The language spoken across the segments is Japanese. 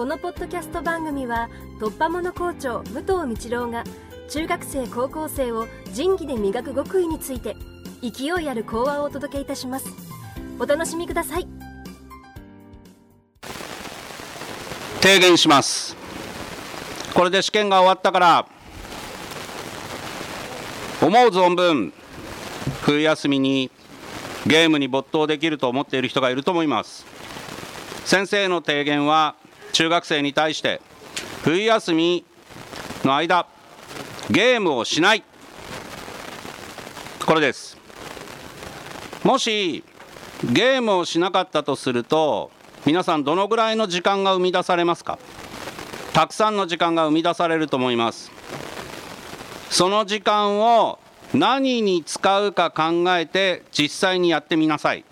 このポッドキャスト番組は突破者校長武藤道郎が中学生高校生を仁義で磨く極意について勢いある講話をお届けいたします。お楽しみください。提言します。これで試験が終わったから思う存分冬休みにゲームに没頭できると思っている人がいると思います。先生の提言は中学生に対して冬休みの間ゲームをしない。これです。もしゲームをしなかったとすると皆さんどのぐらいの時間が生み出されますか？たくさんの時間が生み出されると思います。その時間を何に使うか考えて実際にやってみなさい。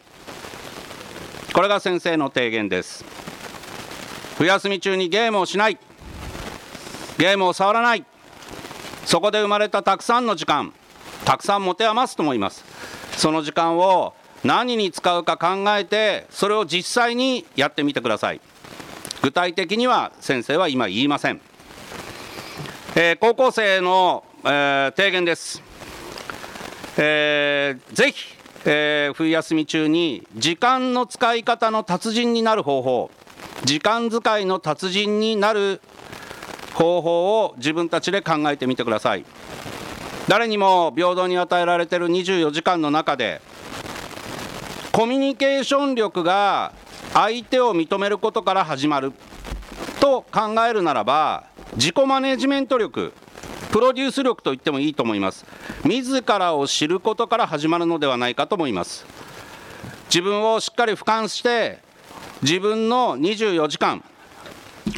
これが先生の提言です。冬休み中にゲームをしない。ゲームを触らない。そこで生まれたたくさんの時間。たくさん持て余すと思います。その時間を何に使うか考えてそれを実際にやってみてください。具体的には先生は今言いません、えー、高校生の、えー、提言です、えー、ぜひ、えー、冬休み中に時間の使い方の達人になる方法。時間使いの達人になる方法を自分たちで考えてみてください。誰にも平等に与えられている24時間の中でコミュニケーション力が相手を認めることから始まると考えるならば自己マネジメント力プロデュース力と言ってもいいと思います。自らを知ることから始まるのではないかと思います。自分をしっかり俯瞰して自分の24時間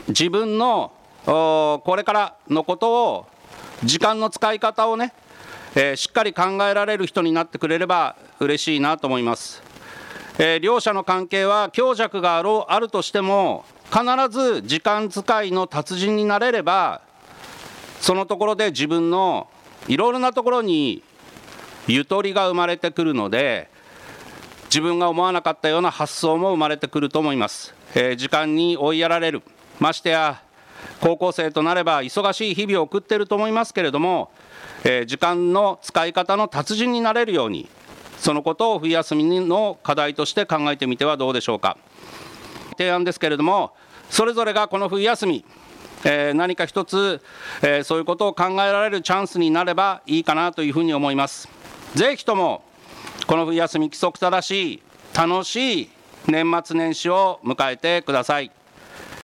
自分のこれからのことを時間の使い方をね、えー、しっかり考えられる人になってくれれば嬉しいなと思います。えー、両者の関係は強弱があろうあるとしても必ず時間使いの達人になれればそのところで自分のいろいろなところにゆとりが生まれてくるので自分が思わなかったような発想も生まれてくると思います、えー、時間に追いやられる。ましてや高校生となれば忙しい日々を送っていると思いますけれども、えー、時間の使い方の達人になれるようにそのことを冬休みの課題として考えてみてはどうでしょうか。提案ですけれどもそれぞれがこの冬休みえー、何か一つ、えー、そういうことを考えられるチャンスになればいいかなというふうに思います。ぜひともこの冬休み規則正しい楽しい年末年始を迎えてください。